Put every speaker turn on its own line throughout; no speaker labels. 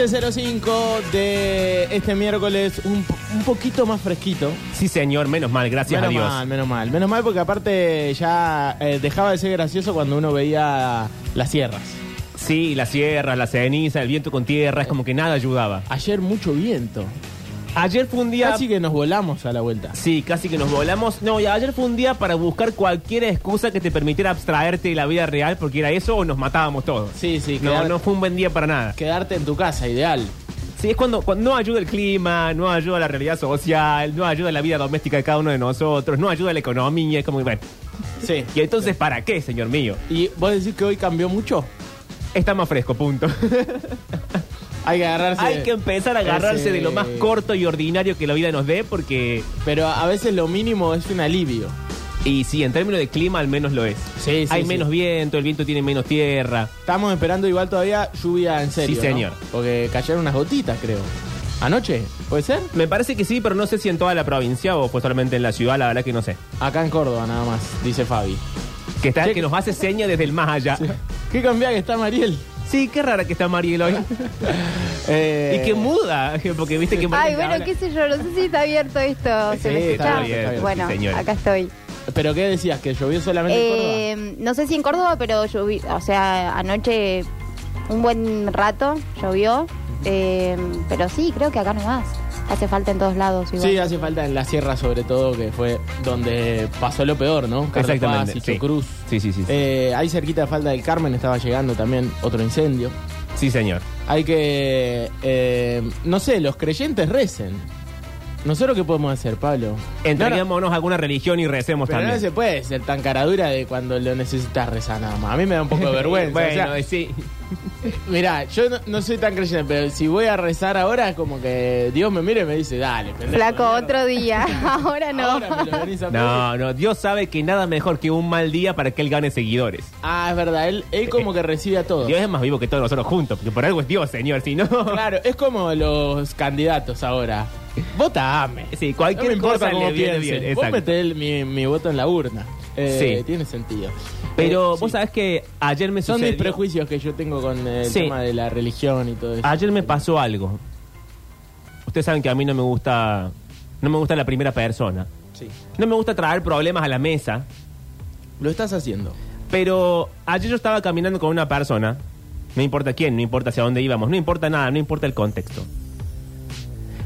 15.05 de este miércoles, un, un poquito más fresquito.
Sí, señor, menos mal, gracias
menos
a Dios.
mal, menos mal. Menos mal porque aparte ya eh, dejaba de ser gracioso cuando uno veía las sierras.
Sí, la sierra, la ceniza, el viento con tierra, es como que nada ayudaba.
Ayer mucho viento.
Ayer fue un día...
Casi que nos volamos a la vuelta.
Sí, casi que nos volamos. No, y ayer fue un día para buscar cualquier excusa que te permitiera abstraerte de la vida real, porque era eso o nos matábamos todos.
Sí, sí,
No,
quedar-
no fue un buen día para nada.
quedarte en tu casa, ideal.
Sí, es cuando, cuando no ayuda el clima, no ayuda la realidad social, no ayuda la vida doméstica de cada uno de nosotros, no ayuda la economía, es como que, bueno.
Sí.
¿Y entonces para qué, señor mío?
¿Y vos decís que hoy cambió mucho?
Está más fresco, punto.
Hay que agarrarse.
Hay que empezar a agarrarse
ese-
de lo más corto y ordinario que la vida nos dé, porque...
Pero a veces lo mínimo es un alivio.
Y sí, en términos de clima al menos lo es.
Sí, sí,
Hay
sí.
menos viento, el viento tiene menos tierra.
Estamos esperando igual todavía lluvia en serio.
Sí,
¿no?
señor.
Porque cayeron unas gotitas, creo. ¿Anoche? ¿Puede ser?
Me parece que sí, pero no sé si en toda la provincia o pues solamente en la ciudad, la verdad que no sé.
Acá en Córdoba nada más, dice Fabi.
Que, está,
Che,
que nos hace señas desde el más allá.
¿Qué cambiada que está Mariel?
Qué rara que está Mariel hoy.
Eh,
y que muda, porque viste que...
Ay,
Mariel
bueno,
habla-
qué sé yo, no sé si está abierto esto. ¿Se
Sí,
me
está
escucha?
abierto, está
bueno,
sí, señora.
acá estoy.
¿Pero qué decías? ¿Que llovió solamente en Córdoba?
Eh, no sé si en Córdoba, pero lloví, o sea, anoche un buen rato llovió. eh, pero sí, creo que acá nomás. Hace falta en todos lados. Igual.
Sí, hace falta en la sierra sobre todo, que fue donde pasó lo peor, ¿no? Carlos
Exactamente,
Paz
sí.
Chocruz.
Sí, sí, sí. sí.
Eh, ahí cerquita de Falda del Carmen estaba llegando también otro incendio.
Sí, señor.
Hay que, eh, no sé, los creyentes recen. ¿Nosotros qué podemos hacer, Pablo?
Entreguémonos a alguna religión y recemos
Pero no
también.
se puede ser tan caradura de cuando lo necesitas rezar nada más. A mí me da un poco de vergüenza.
bueno,
o sea,
sí.
Mirá, yo no, no soy tan creyente, pero si voy a rezar ahora, es como que Dios me mira y me dice, dale, pendejo,
Flaco,
mierda.
otro día. Ahora no.
Ahora me lo venís a pedir.
No, no, Dios sabe que nada mejor que un mal día para que él gane seguidores.
Ah, es verdad, él, él como que recibe a todos.
Dios es más vivo que todos nosotros juntos, porque por algo es Dios, señor, si no...
Claro, es como los candidatos ahora. Votame.
Sí,
No
cualquier
me importa
cosa
cómo
le viene bien.
Vos metés mi, mi voto en la urna. Eh,
Sí.
Tiene sentido.
Pero
Eh,
vos
sí.
sabés que ayer me
Son
sucedió...
mis prejuicios que yo tengo con el
Sí.
tema de la religión y todo eso.
Ayer me pasó algo. Ustedes saben que a mí no me gusta... No me gusta la primera persona.
Sí.
No me gusta traer problemas a la mesa.
Lo estás haciendo.
Pero ayer yo estaba caminando con una persona, no importa quién, no importa hacia dónde íbamos, no importa nada, no importa el contexto.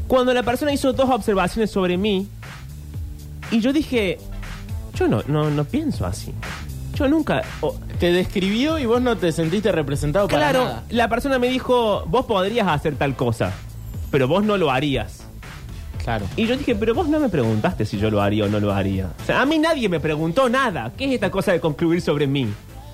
Cuando la persona hizo dos observaciones sobre mí, y yo dije, yo no, no, no pienso así. Yo nunca... o-
Te describió y vos no te sentiste representado para
claro,
nada.
la persona me dijo, vos podrías hacer tal cosa, pero vos no lo harías.
Claro.
Y yo dije, pero vos no me preguntaste si yo lo haría o no lo haría. O sea, a mí nadie me preguntó nada. ¿Qué es esta cosa de concluir sobre mí?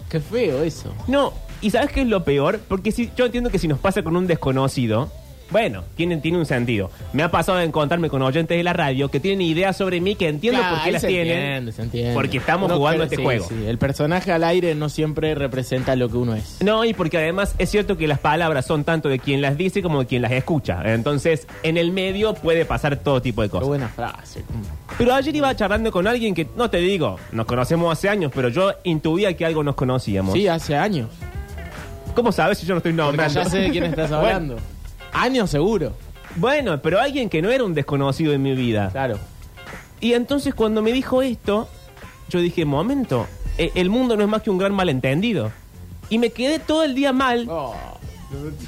Qué feo eso.
No, ¿y sabes qué es lo peor? Porque si, yo entiendo que si nos pasa con un desconocido, bueno, tiene, tiene un sentido. Me ha pasado de encontrarme con oyentes de la radio que tienen ideas sobre mí que entiendo
Claro,
por qué
ahí
las
se
tienen.
entiende, se entiende.
Porque estamos jugando este
sí,
juego.
sí, El personaje al aire no siempre representa lo que uno es.
No, y porque además es cierto que las palabras son tanto de quien las dice como de quien las escucha. Entonces, en el medio puede pasar todo tipo de
Qué
cosas.
buena frase.
Pero ayer iba charlando con alguien que, no te digo, nos conocemos hace años, pero yo intuía que algo nos conocíamos.
Sí, hace años.
¿Cómo sabes si yo no estoy
Porque
nombrando?
ya sé de quién estás
Bueno,
hablando. Años seguro.
Bueno, pero alguien que no era un desconocido en mi vida.
Claro.
Y entonces cuando me dijo esto, yo dije, momento, eh, el mundo no es más que un gran malentendido. Y me quedé todo el día mal
Oh,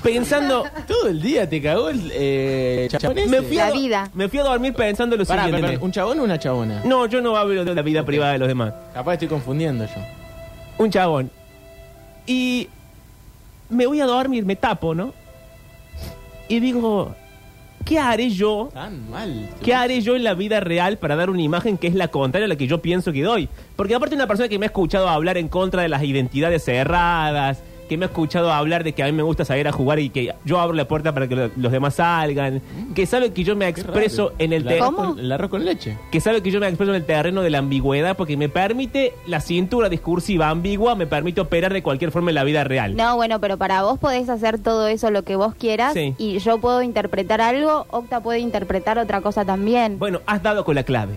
pensando...
todo el día te cagó el eh, chabón ese.
Me fui, a,
La
do-
vida.
me fui a dormir pensando lo
Pará,
siguiente.
pará, ¿Un chabón o una chabona?
No, yo no hablo de la vida privada de los demás.
Capaz estoy confundiendo yo.
Un chabón. Y me voy a dormir, me tapo, ¿no? Y digo, ¿qué haré yo?
Tan mal.
¿Qué haré yo en la vida real para dar una imagen que es la contraria a la que yo pienso que doy? Porque aparte una persona que me ha escuchado hablar en contra de las identidades cerradas, que me ha escuchado hablar de que a mí me gusta salir a jugar y que yo abro la puerta para que lo- los demás salgan, que sabe que yo me expreso
raro.
en el terreno
arroz
¿Cómo?
con- El arroz con leche.
que sabe que yo me expreso en el terreno de la ambigüedad porque me permite la cintura discursiva ambigua, me permite operar de cualquier forma en la vida real.
No, bueno, pero para vos podés hacer todo eso lo que vos quieras
Sí.
y yo puedo interpretar algo, Octa puede interpretar otra cosa también.
Bueno, has dado con la clave.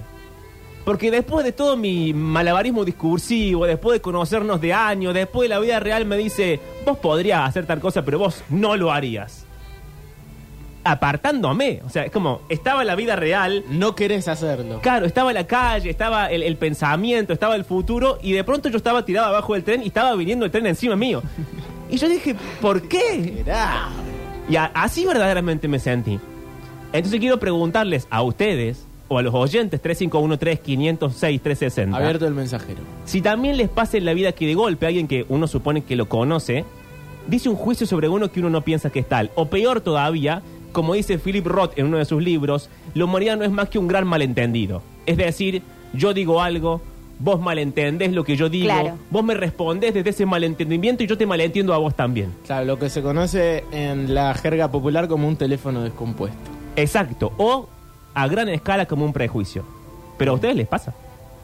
Porque después de todo mi malabarismo discursivo, después de conocernos de años, después de la vida real me dice, vos podrías hacer tal cosa, pero vos no lo harías. apartándome. O sea, es como, estaba la vida real,
No querés hacerlo.
Claro, estaba la calle, estaba el, el pensamiento, estaba el futuro y de pronto yo estaba tirado abajo del tren y estaba viniendo el tren encima mío. Y yo dije, ¿por qué? Y así verdaderamente me sentí. Entonces quiero preguntarles a ustedes o a los oyentes 3513-506-360
Abierto el mensajero.
si también les pasa en la vida que de golpe alguien que uno supone que lo conoce dice un juicio sobre uno que uno no piensa que es tal. O peor todavía, como dice Philip Roth en uno de sus libros, la humanidad no es más que un gran malentendido. Es decir, yo digo algo, vos malentendés lo que yo digo,
Claro.
vos me respondés desde ese malentendimiento y yo te malentiendo a vos también.
Claro, lo que se conoce en la jerga popular como un teléfono descompuesto.
Exacto. O a gran escala como un prejuicio. Pero a ustedes les pasa.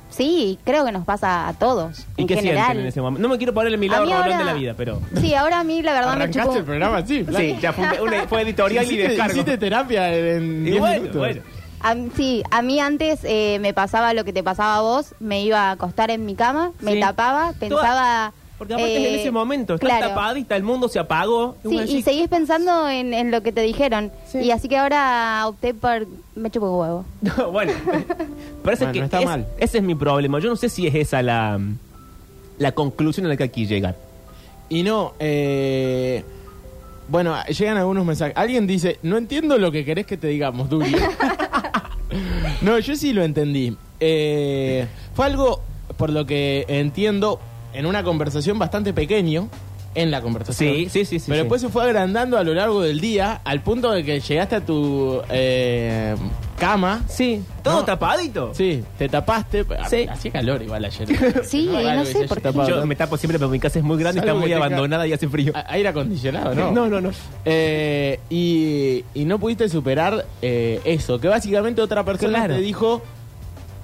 Sí, creo que nos pasa a todos.
¿Y
en
qué
general.
sienten en ese momento? No me quiero poner en mi
A
lado
mí
Roldán
ahora-
de la vida, pero...
Sí, ahora a mí la verdad me chupó.
el programa así.
Sí, ya fue, una- fue editorial y
Hiciste-
descargo.
Hiciste terapia en
Y
10
bueno,
minutos.
bueno.
A sí, a mí antes eh, me pasaba lo que te pasaba a vos. Me iba a acostar en mi cama, me
Sí.
tapaba, pensaba...
Porque aparte
eh,
en ese momento estás
claro.
tapadita, el mundo se apagó.
Sí, y seguís pensando en, en lo que te dijeron.
Sí.
Y así que ahora opté por... Me chupo un huevo.
No, bueno, parece
Bueno,
que
está
es-
mal.
ese es mi problema. Yo no sé si es esa la, la conclusión a la que hay que llegar.
Y no, eh, bueno, llegan algunos mensajes. Alguien dice, no entiendo lo que querés que te digamos, Dulio. no, yo sí lo entendí. Eh, fue algo, por lo que entiendo, en una conversación bastante pequeño, en la conversación.
Sí, sí, sí, sí,
Pero
sí.
después se fue agrandando a lo largo del día, al punto de que llegaste a tu eh, cama.
Sí, todo
No.
tapadito.
Sí, te tapaste.
Sí.
Hacía calor igual ayer.
Sí,
No,
no
que
sé por qué.
Yo me tapo siempre, pero mi casa es muy grande,
Salvo
está muy abandonada y hace frío.
A- Aire acondicionado, ¿no?
No, no, no.
Eh, y, y no pudiste superar eh, eso, que básicamente otra persona
Claro.
te dijo,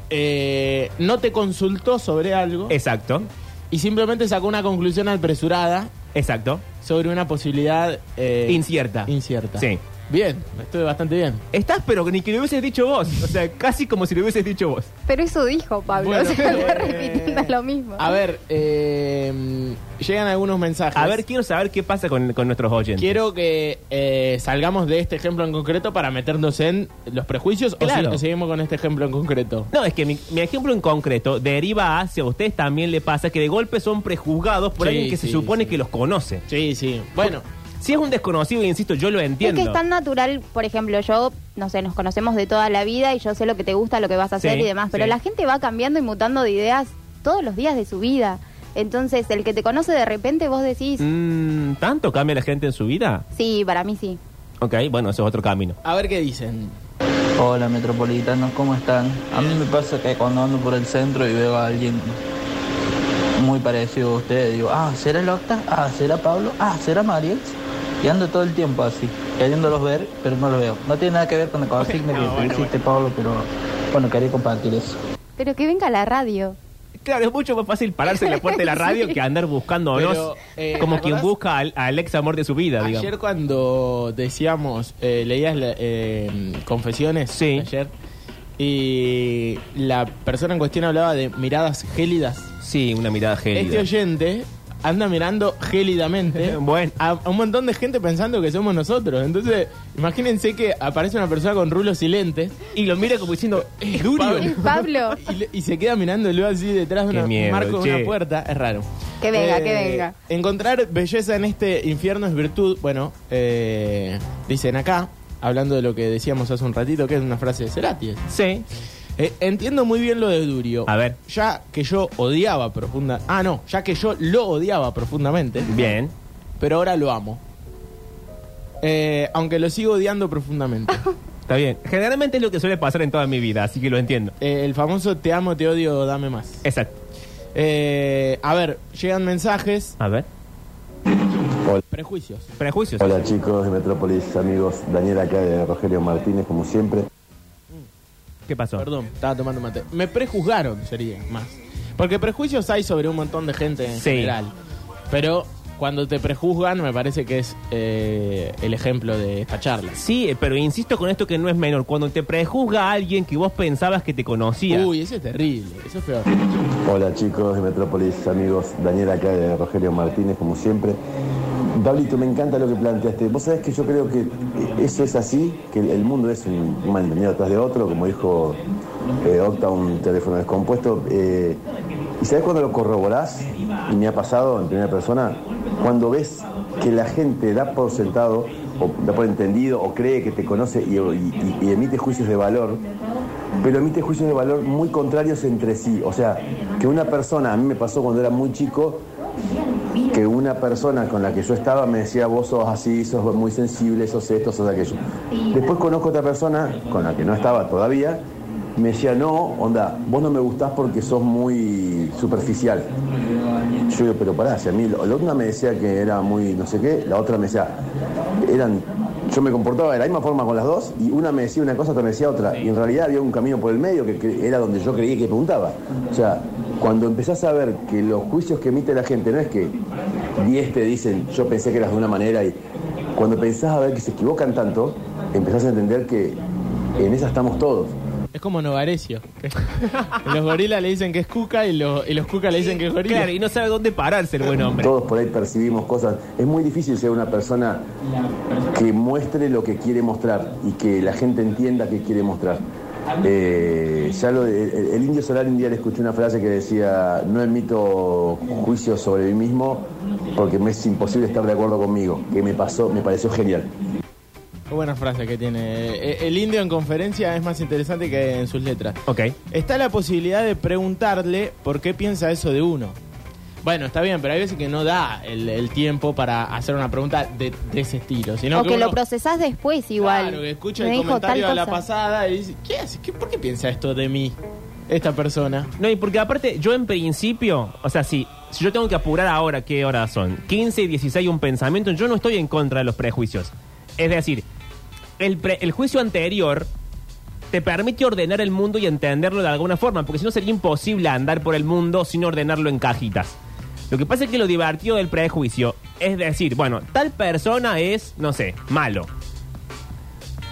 eh, no te consultó sobre algo
Exacto,
y simplemente sacó una conclusión apresurada
exacto.
sobre una posibilidad eh,
Incierta.
incierta.
Sí.
Bien, estuve bastante bien.
Estás, pero ni que lo hubieses dicho vos. O sea, casi como si lo hubieses dicho vos.
Pero eso dijo Pablo.
Bueno,
o sea, está
eh,
repitiendo lo mismo.
A ver, eh, llegan algunos mensajes.
A ver, quiero saber qué pasa con, con nuestros oyentes.
Quiero que eh, salgamos de este ejemplo en concreto para meternos en los prejuicios
Claro.
o, si- seguimos con este ejemplo en concreto.
No, es que mi, mi ejemplo en concreto deriva hacia ustedes también le pasa que de golpe son prejuzgados por
Sí,
alguien que se
sí,
supone
sí.
que los conoce.
Sí, sí. Bueno,
Si es un desconocido, insisto, yo lo
Es
entiendo.
que es tan natural, por ejemplo, yo, no sé, nos conocemos de toda la vida y yo sé lo que te gusta, lo que vas a hacer
Sí,
y demás, pero
sí.
la gente va cambiando y mutando de ideas todos los días de su vida. Entonces, el que te conoce de repente, vos decís,
Mm, ¿Tanto cambia la gente en su vida?
sí, para mí sí.
Ok, bueno, eso es otro camino.
a ver qué dicen.
Hola metropolitanos, ¿cómo están? A mí me pasa que cuando ando por el centro y veo a alguien muy parecido a usted, digo, ah, ¿será el Octa? Ah, ¿será Pablo? Ah, ¿será Mariel? Y ando todo el tiempo así, queriéndolos ver, pero no los veo. No tiene nada que ver con la consigna
No,
que
bueno,
hiciste, Pablo, pero bueno, quería compartir eso.
Pero que venga a la radio.
Claro, es mucho más fácil pararse en la puerta de la radio
Sí.
que andar buscándonos
Pero, eh,
como
¿te
quien busca al, al ex amor de su vida, digamos.
Ayer cuando decíamos, eh, leías la- eh, confesiones
Sí.
ayer y la persona en cuestión hablaba de miradas gélidas.
Sí, una mirada gélida.
Este oyente anda mirando gélidamente
Bueno.
a, a un montón de gente pensando que somos nosotros. Entonces, imagínense que aparece una persona con rulos silentes
Y lo mira como diciendo, es Durio.
Es Pablo.
y, y se queda mirándolo así detrás de una-
miedo,
un marco de una puerta. Es raro.
Que venga,
Eh,
que venga.
Encontrar belleza en este infierno es virtud. Bueno, eh, dicen acá, hablando de lo que decíamos hace un ratito, que es una frase de Cerati.
Sí.
Eh, entiendo muy bien lo de Durio.
A ver.
Ya que yo odiaba profunda. Ah, no, ya que yo lo odiaba profundamente.
Bien.
Pero ahora lo amo. Eh, aunque lo sigo odiando profundamente.
Está bien. Generalmente es lo que suele pasar en toda mi vida, así que lo entiendo.
Eh, el famoso te amo, te odio, dame más.
Exacto.
Eh, a ver, llegan mensajes.
A ver.
Prejuicios.
Prejuicios.
Hola chicos de Metrópolis, amigos, Daniel acá de Rogelio Martínez, como siempre.
¿Qué pasó?
Perdón, estaba tomando mate. Me prejuzgaron, sería más. Porque prejuicios hay sobre un montón de gente en
Sí.
general. Pero cuando te prejuzgan, me parece que es eh, el ejemplo de esta charla.
Sí, eh, pero insisto con esto que no es menor. Cuando te prejuzga a alguien que vos pensabas que te conocía.
Uy, eso es terrible, eso es peor.
Hola chicos de Metrópolis, amigos, Daniel acá de Rogelio Martínez, como siempre. Pablito, me encanta lo que planteaste. Vos sabés que yo creo que eso es así, que el mundo es un malentendido atrás de otro, como dijo eh, Octa, un teléfono descompuesto. eh, y sabés cuando lo corroborás, y me ha pasado en primera persona, cuando ves que la gente da por sentado, o da por entendido, o cree que te conoce y, y- y emite juicios de valor, pero emite juicios de valor muy contrarios entre sí. O sea, que una persona, a mí me pasó cuando era muy chico, que una persona con la que yo estaba me decía, vos sos así, sos muy sensible, sos esto, sos aquello. Después conozco otra persona con la que no estaba todavía, me decía, no, onda, vos no me gustás porque sos muy superficial. Yo digo, pero pará, si a mí, la una me decía que era muy no sé qué, la otra me decía, eran, yo me comportaba de la misma forma con las dos y una me decía una cosa, otra me decía otra. Y en realidad había un camino por el medio que, que era donde yo creía que preguntaba. O sea, cuando empezás a ver que los juicios que emite la gente no es que 10 te dicen, yo pensé que eras de una manera y cuando pensás a ver que se equivocan tanto, empezás a entender que en esa estamos todos.
Es como Novarecio. los gorilas le dicen que es cuca y, los- y los cuca le dicen que es gorila.
Claro, y no sabe dónde pararse el buen hombre.
Todos por ahí percibimos cosas. Es muy difícil ser una persona que muestre lo que quiere mostrar y que la gente entienda que quiere mostrar. Eh, ya lo de- el, el indio solar un día le escuché una frase que decía no emito juicios sobre mí mismo porque me es imposible estar de acuerdo conmigo que me pasó me pareció genial
Qué buena frase que tiene. Eh, El indio en conferencia es más interesante que en sus letras.
Ok.
Está la posibilidad de preguntarle por qué piensa eso de uno. Bueno, está bien, pero hay veces que no da el, el tiempo para hacer una pregunta de, de ese estilo. Sino
o que, lo
uno-
procesás después igual.
Claro, que escucha
Me
el
dijo
comentario de la pasada y dice, ¿qué hace? ¿Qué, ¿Por qué piensa esto de mí? Esta persona.
No, y porque aparte, yo en principio, o sea, si, si yo tengo que apurar ahora, ¿qué horas son? 15 y 16 un pensamiento, yo no estoy en contra de los prejuicios. Es decir, el, pre- el juicio anterior te permite ordenar el mundo y entenderlo de alguna forma, porque si no sería imposible andar por el mundo sin ordenarlo en cajitas. Lo que pasa es que lo divertido del prejuicio es decir, bueno, tal persona es, no sé, malo.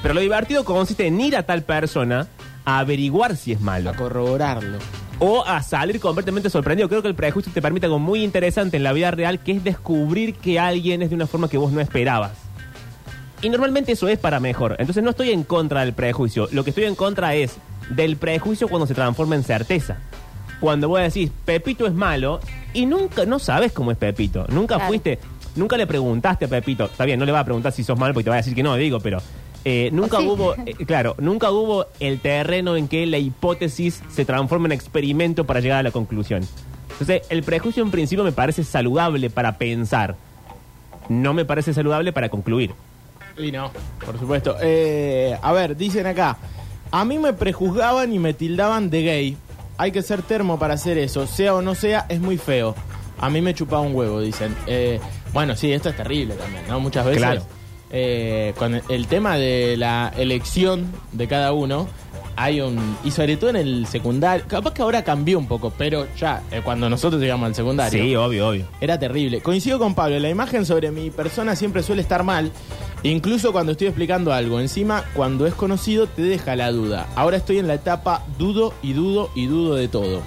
Pero lo divertido consiste en ir a tal persona a averiguar si es malo
A corroborarlo.
o a salir completamente sorprendido. Creo que el prejuicio te permite algo muy interesante en la vida real, que es descubrir que alguien es de una forma que vos no esperabas. Y normalmente eso es para mejor. Entonces no estoy en contra del prejuicio. Lo que estoy en contra es del prejuicio cuando se transforma en certeza. Cuando vos decís, Pepito es malo, y nunca, no sabes cómo es Pepito. Nunca
Claro.
fuiste, nunca le preguntaste a Pepito. Está bien, no le va a preguntar si sos malo porque te va a decir que no, digo, pero eh, nunca
sí.
hubo, eh, claro, nunca hubo el terreno en que la hipótesis se transforma en experimento para llegar a la conclusión. Entonces, el prejuicio en principio me parece saludable para pensar. No me parece saludable para concluir.
Y no, por supuesto. Eh, a ver, dicen acá. A mí me prejuzgaban y me tildaban de gay. Hay que ser termo para hacer eso. Sea o no sea, es muy feo. A mí me chupaba un huevo, dicen. Eh, bueno, sí, esto es terrible también, ¿no? Muchas veces.
Claro.
eh, con el tema de la elección de cada uno, hay un. Y sobre todo en el secundario. Capaz que ahora cambió un poco, pero ya, eh, cuando nosotros llegamos al secundario.
Sí, obvio, obvio.
Era terrible. Coincido con Pablo, la imagen sobre mi persona siempre suele estar mal, incluso cuando estoy explicando algo. Encima, cuando es conocido, te deja la duda. Ahora estoy en la etapa dudo y dudo y dudo de todo.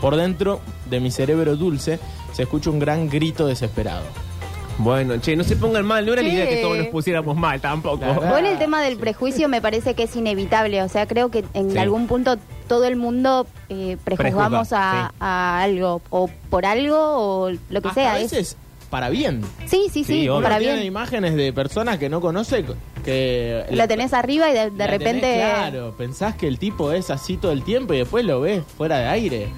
Por dentro de mi cerebro dulce se escucha un gran grito desesperado.
Bueno, che, no se pongan mal, no era la idea que todos nos pusiéramos mal tampoco.
La.
Igual el tema del prejuicio me parece que es inevitable. O sea, creo que en
Sí.
algún punto todo el mundo eh, prejuzgamos
Prejuzga,
a,
sí.
a algo. O por algo o lo que
Hasta
sea.
a
Es-
veces para bien.
Sí, sí, sí,
Sí, obvio.
para
Uno tiene
bien.
imágenes de personas que no conoce que
Lo tenés arriba y de, de
la
repente...
tenés claro, pensás que el tipo es así todo el tiempo y después lo ves fuera de aire.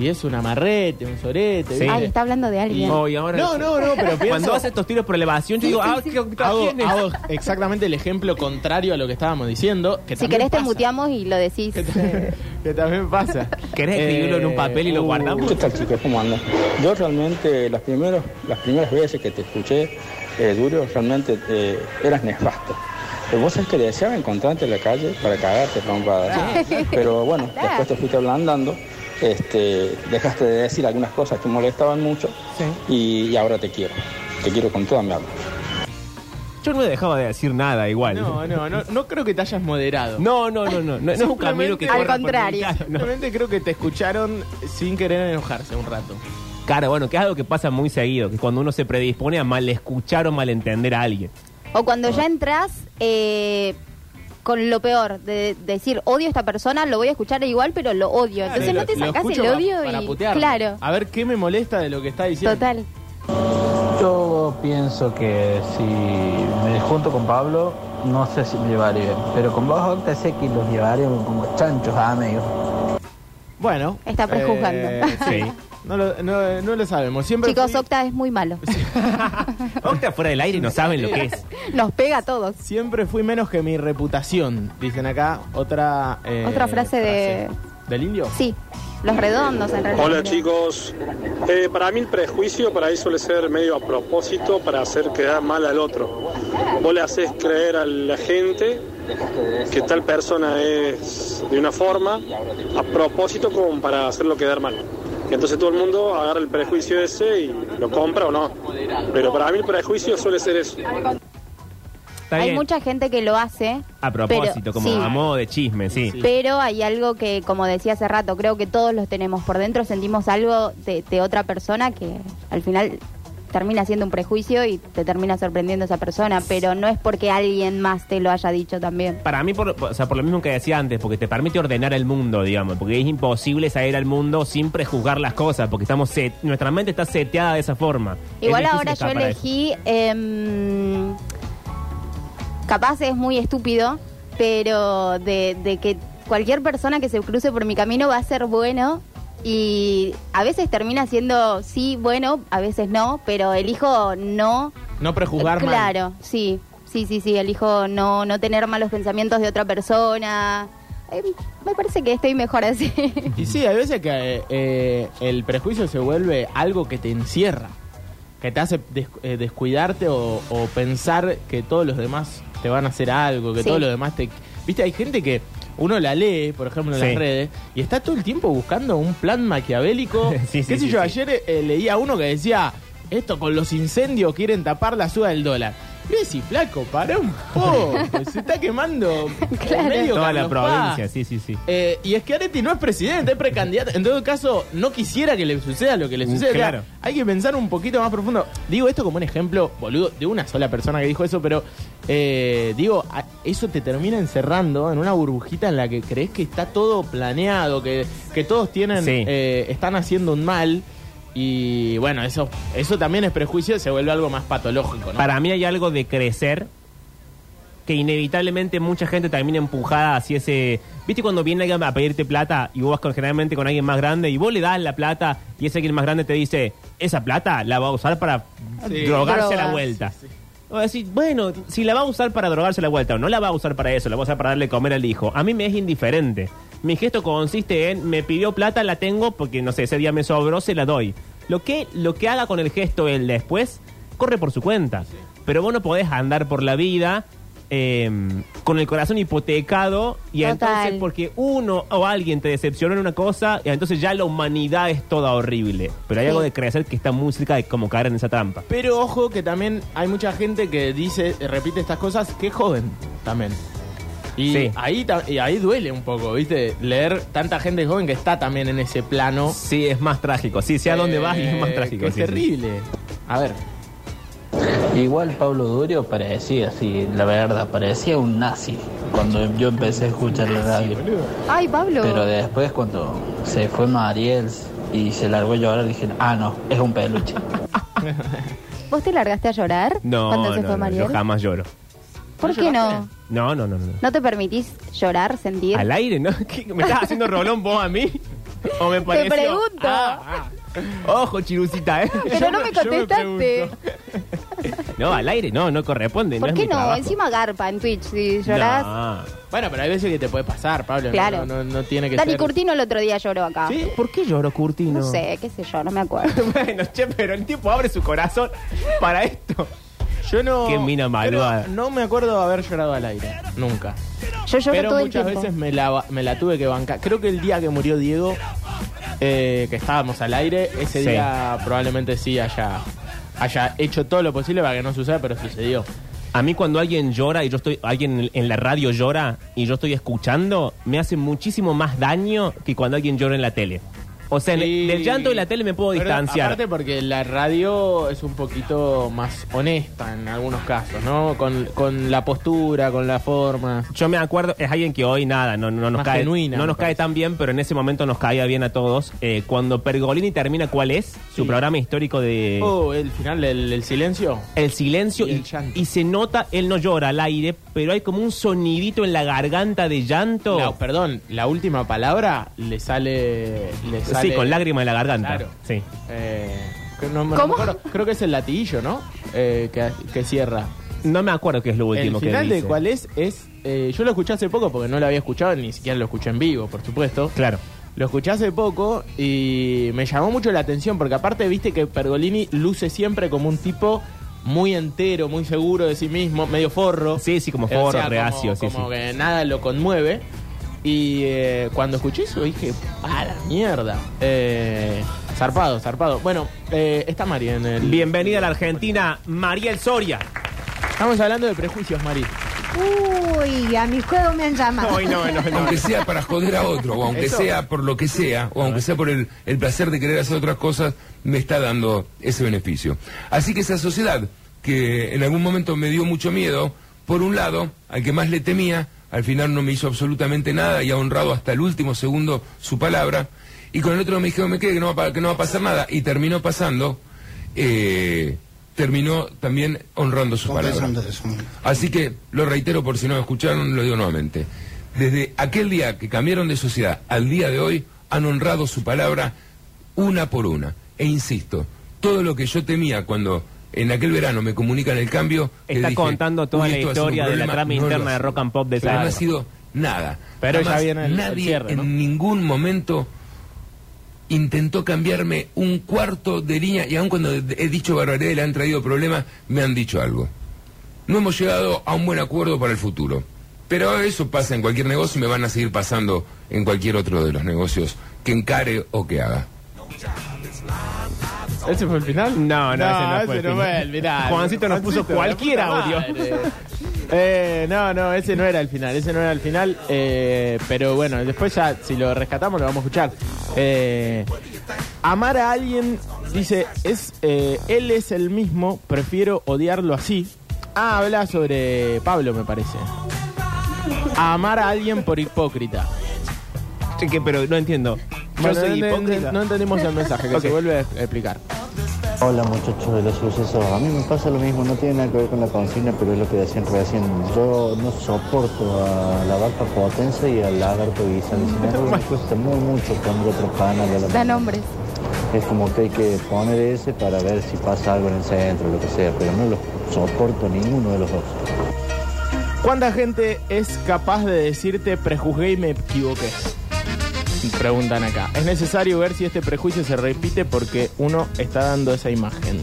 Y es un amarrete, un sorete.
Sí.
Ay, está hablando de alguien.
Oh, y ahora-
No, no, no, pero pienso...
Cuando hace estos tiros por elevación, yo digo, ah, ¿qué- qué-
hago,
quién es?
hago exactamente el ejemplo contrario a lo que estábamos diciendo. Que
si querés te muteamos y lo decís.
Que, que también pasa.
¿Querés escribirlo en un papel y lo
uh,
guardamos?
¿Qué tal chicos? ¿Cómo andan? Yo realmente las, primeros, las primeras veces que te escuché, eh, Durio, realmente eh, eras nefasto. Eh, Vos es que deseaba encontrarte en la calle para cagarte trompadas. Pero bueno, después te fuiste ablandando, este, dejaste de decir algunas cosas que molestaban mucho y, y ahora te quiero. Te quiero con toda mi alma.
Yo no me dejaba de decir nada igual.
No, no, no, no creo que te hayas moderado.
No, no, no, no, no, no es un camino que
Al
corra por
contrario.
casa, no.
Simplemente creo que te escucharon sin querer enojarse un rato.
Claro, bueno, que es algo que pasa muy seguido, que cuando uno se predispone a mal escuchar o malentender a alguien.
O cuando ya entras eh, con lo peor, de, decir odio a esta persona, lo voy a escuchar igual, pero lo odio. Entonces no te
escucho
el odio
para
y.
putearlo.
Claro,
A ver qué me molesta de lo que está diciendo.
total.
Yo pienso que si me junto con Pablo, no sé si me llevaría bien. Pero con vos, Octa, sé que los llevaríamos como chanchos amigos.
Bueno.
Está prejuzgando.
Sí.
No lo, no, no lo sabemos. Siempre
Chicos,
fui,
Octa es muy malo.
Octa fuera del aire y no saben lo que es.
Nos pega a todos.
siempre fui menos que mi reputación, dicen acá. Otra eh,
Otra frase de-
¿Del indio?
Sí, los redondos en realidad.
Hola chicos, Eh, para mí el prejuicio para ahí suele ser medio a propósito para hacer quedar mal al otro. Vos le haces creer a la gente que tal persona es de una forma a propósito como para hacerlo quedar mal. Y entonces todo el mundo agarra el prejuicio ese y lo compra o no. Pero para mí el prejuicio suele ser eso.
Está
Hay
bien.
mucha gente que lo hace.
A propósito,
pero-
como
sí.
a modo de chisme, sí.
Pero hay algo que, como decía hace rato, creo que todos los tenemos por dentro, sentimos algo de, de otra persona que al final termina siendo un prejuicio y te termina sorprendiendo esa persona, pero no es porque alguien más te lo haya dicho también.
Para mí, por, o sea, por lo mismo que decía antes, porque te permite ordenar el mundo, digamos, porque es imposible salir al mundo sin prejuzgar las cosas, porque estamos set- nuestra mente está seteada de esa forma.
Igual ahora yo elegí, em, capaz es muy estúpido, pero de, de que cualquier persona que se cruce por mi camino va a ser bueno y a veces termina siendo sí bueno, a veces no, pero elijo no.
No prejuzgar mal.
Claro, sí, sí, sí, sí, elijo no, no tener malos pensamientos de otra persona. Eh, me parece que estoy mejor así.
Y sí, hay veces que eh, el prejuicio se vuelve algo que te encierra, que te hace eh, descuidarte o, o pensar que todos los demás te van a hacer algo, que
Sí.
todos los demás te... Viste, hay gente que uno la lee, por ejemplo, en
Sí.
las redes, y está todo el tiempo buscando un plan maquiavélico.
Sí,
¿Qué sé yo? Ayer eh, leía uno que decía, esto con los incendios quieren tapar la suba del dólar. Decía, flaco, para un poco, se está quemando
Claro.
medio
Toda la
Carlos Paz.
provincia, sí, sí, sí.
Eh, y Schiaretti no es presidente, es precandidato. En todo caso, no quisiera que le suceda lo que le sucede. O sea,
Claro.
hay que pensar un poquito más profundo. Digo esto como un ejemplo, boludo, de una sola persona que dijo eso, pero eh, digo, eso te termina encerrando en una burbujita en la que crees que está todo planeado, que, que todos tienen,
Sí.
eh, están haciendo un mal. Y bueno, eso, eso también es prejuicio, se vuelve algo más patológico, ¿no?
Para mí hay algo de crecer que inevitablemente mucha gente termina empujada hacia ese... ¿Viste cuando viene alguien a pedirte plata y vos vas con, generalmente con alguien más grande y vos le das la plata y ese alguien más grande te dice, esa plata la va a usar para
Sí.
drogarse
Drogas.
la vuelta? O decir, bueno, si la va a usar para drogarse la vuelta o no la va a usar para eso, la va a usar para darle comer al hijo, a mí me es indiferente. Mi gesto consiste en, me pidió plata, la tengo porque, no sé, ese día me sobró, se la doy. Lo que, lo que haga con el gesto él después, corre por su cuenta. Pero vos no podés andar por la vida eh, con el corazón hipotecado y
Total.
entonces porque uno o alguien te decepcionó en una cosa, y entonces ya la humanidad es toda horrible. Pero hay
Sí.
algo de crecer que está muy cerca de como caer en esa trampa.
Pero ojo que también hay mucha gente que dice, repite estas cosas, que es joven también. Y
Sí.
ahí, y ahí duele un poco, ¿viste? Leer tanta gente joven que está también en ese plano.
Sí, es más trágico. Sí, sé a dónde vas y es más
Eh,
trágico.
es
sí, sí.
terrible. A ver.
Igual Pablo Durio parecía así, la verdad, parecía un nazi cuando yo empecé a escuchar la radio.
Ay, Pablo.
Pero después cuando se fue Mariel y se largó a llorar, dije, ah, no, es un peluche.
¿Vos te largaste a llorar
No,
cuando se
no,
fue
no,
Mariel?
yo jamás lloro.
¿Por
¿No
qué no?
No, no, no, no.
¿No te permitís llorar, sentir?
Al aire, ¿no? ¿Qué, ¿Me estás haciendo rolón vos a mí? ¿O me pareció?
pregunto.
Ah, ah. Ojo, chirucita, ¿eh?
Pero
Yo
no
me-
contestaste.
No, al aire no, no corresponde.
¿Por
no
qué
es mi
no?
trabajo.
Encima garpa en Twitch si llorás.
No.
Bueno, pero hay veces que te puede pasar, Pablo.
Claro.
No, no, no tiene que
Dani
ser.
Curtino el otro día lloró acá.
¿Sí?
¿Por qué lloró Curtino?
No sé, qué sé yo, no me acuerdo.
bueno, che, pero el tipo abre su corazón para esto.
Yo no.
Qué mina malvada.
No me acuerdo de haber llorado al aire. Nunca.
Yo lloro
pero
todo el
muchas
tiempo.
veces me la, me la tuve que bancar. Creo que el día que murió Diego, eh, que estábamos al aire, ese
Sí.
día probablemente sí haya, haya hecho todo lo posible para que no suceda, pero sucedió.
A mí cuando alguien llora y yo estoy, alguien en- en la radio llora y yo estoy escuchando, me hace muchísimo más daño que cuando alguien llora en la tele. O sea,
Y-
del llanto de la tele me puedo
Pero
distanciar.
Aparte porque la radio es un poquito más honesta en algunos casos, ¿no? Con, con la postura, con la forma.
Yo me acuerdo, es alguien que hoy nada, no, no nos
Más
cae,
genuina,
no
me
nos cae
parece.
tan bien, pero en ese momento nos caía bien a todos. Eh, cuando Pergolini termina, ¿cuál es? Su
Sí.
programa histórico de
Oh, el final el silencio.
El silencio
Y
y,
el llanto.
y se nota, él no llora al aire, pero hay como un sonidito en la garganta de llanto.
La- perdón, la última palabra le sale. Le sale
sí, con lágrimas en la garganta.
Claro.
Sí.
Eh, que no me- no
¿Cómo?
me acuerdo. Creo que es el latiguillo, ¿no? Eh, que, que cierra.
No me acuerdo qué es lo último
el
que
final de
dice.
cuál es, es. eh, yo lo escuché hace poco porque no lo había escuchado, ni siquiera lo escuché en vivo, por supuesto.
Claro.
Lo escuché hace poco y me llamó mucho la atención porque aparte viste que Pergolini luce siempre como un tipo muy entero, muy seguro de sí mismo, medio forro.
Sí, sí, como
Eh, o
forro,
sea, como-
reacio, sí,
como
sí.
que nada lo conmueve. Y eh, cuando escuché eso dije, ¡ah, la mierda! Eh, zarpado, zarpado. Bueno, eh, está Mari en el...
Bienvenida a la Argentina, Mariel Soria.
Estamos hablando de prejuicios, Mari.
Uy, a mi juego me han llamado.
No, no, no.
aunque sea para joder a otro, o aunque
Eso.
sea por lo que sea, o aunque sea por el, el placer de querer hacer otras cosas, me está dando ese beneficio. Así que esa sociedad, que en algún momento me dio mucho miedo, por un lado, al que más le temía, al final no me hizo absolutamente nada y ha honrado hasta el último segundo su palabra, y con el otro me dijeron, me quede que no va, a pa- que no va a pasar nada, y terminó pasando, eh, terminó también honrando su palabra. Así que lo reitero por si no me escucharon, lo digo nuevamente. Desde aquel día que cambiaron de sociedad al día de hoy, han honrado su palabra una por una. E insisto, todo lo que yo temía cuando en aquel verano me comunican el cambio...
Está
dije,
contando toda
"Uy,
la historia de la
problema",
trama
no
interna de rock and pop de esa
no ha sido nada.
Pero ya
Jamás
viene el- el
nadie
cierre, ¿no?
en ningún momento intentó cambiarme un cuarto de línea y aun cuando he dicho barbaridad y le han traído problemas, me han dicho algo. No hemos llegado a un buen acuerdo para el futuro. Pero eso pasa en cualquier negocio y me van a seguir pasando en cualquier otro de los negocios que encare o que haga.
¿Ese fue el final?
No, no, ese no fue el
no
final.
fue el final.
Juancito nos puso cualquier
la puta
audio.
madre. Eh, no, no, ese no era el final, ese no era el final, eh, pero bueno, después ya, si lo rescatamos, lo vamos a escuchar. Eh, amar a alguien, dice, es eh, él es el mismo, prefiero odiarlo así. Ah, habla sobre Pablo, me parece. Amar a alguien por hipócrita.
Sí, que, pero no entiendo. Yo
Bueno,
soy
no-
hipócrita.
No, no entendimos el mensaje, que
Ok.
se vuelve a explicar.
Hola muchachos de los sucesos, a mí me pasa lo mismo, no tiene nada que ver con la consigna, pero es lo que decían recién. Yo no soporto a la vaca potencia y al lagarto. Sin embargo, me cuesta muy mucho poner otro canal a la
Da nombres.
Es como que hay que poner ese para ver si pasa algo en el centro, lo que sea, pero no lo soporto ninguno de los dos.
¿Cuánta gente es capaz de decirte prejuzgué y me equivoqué? Preguntan acá. Es necesario ver si este prejuicio se repite porque uno está dando esa imagen.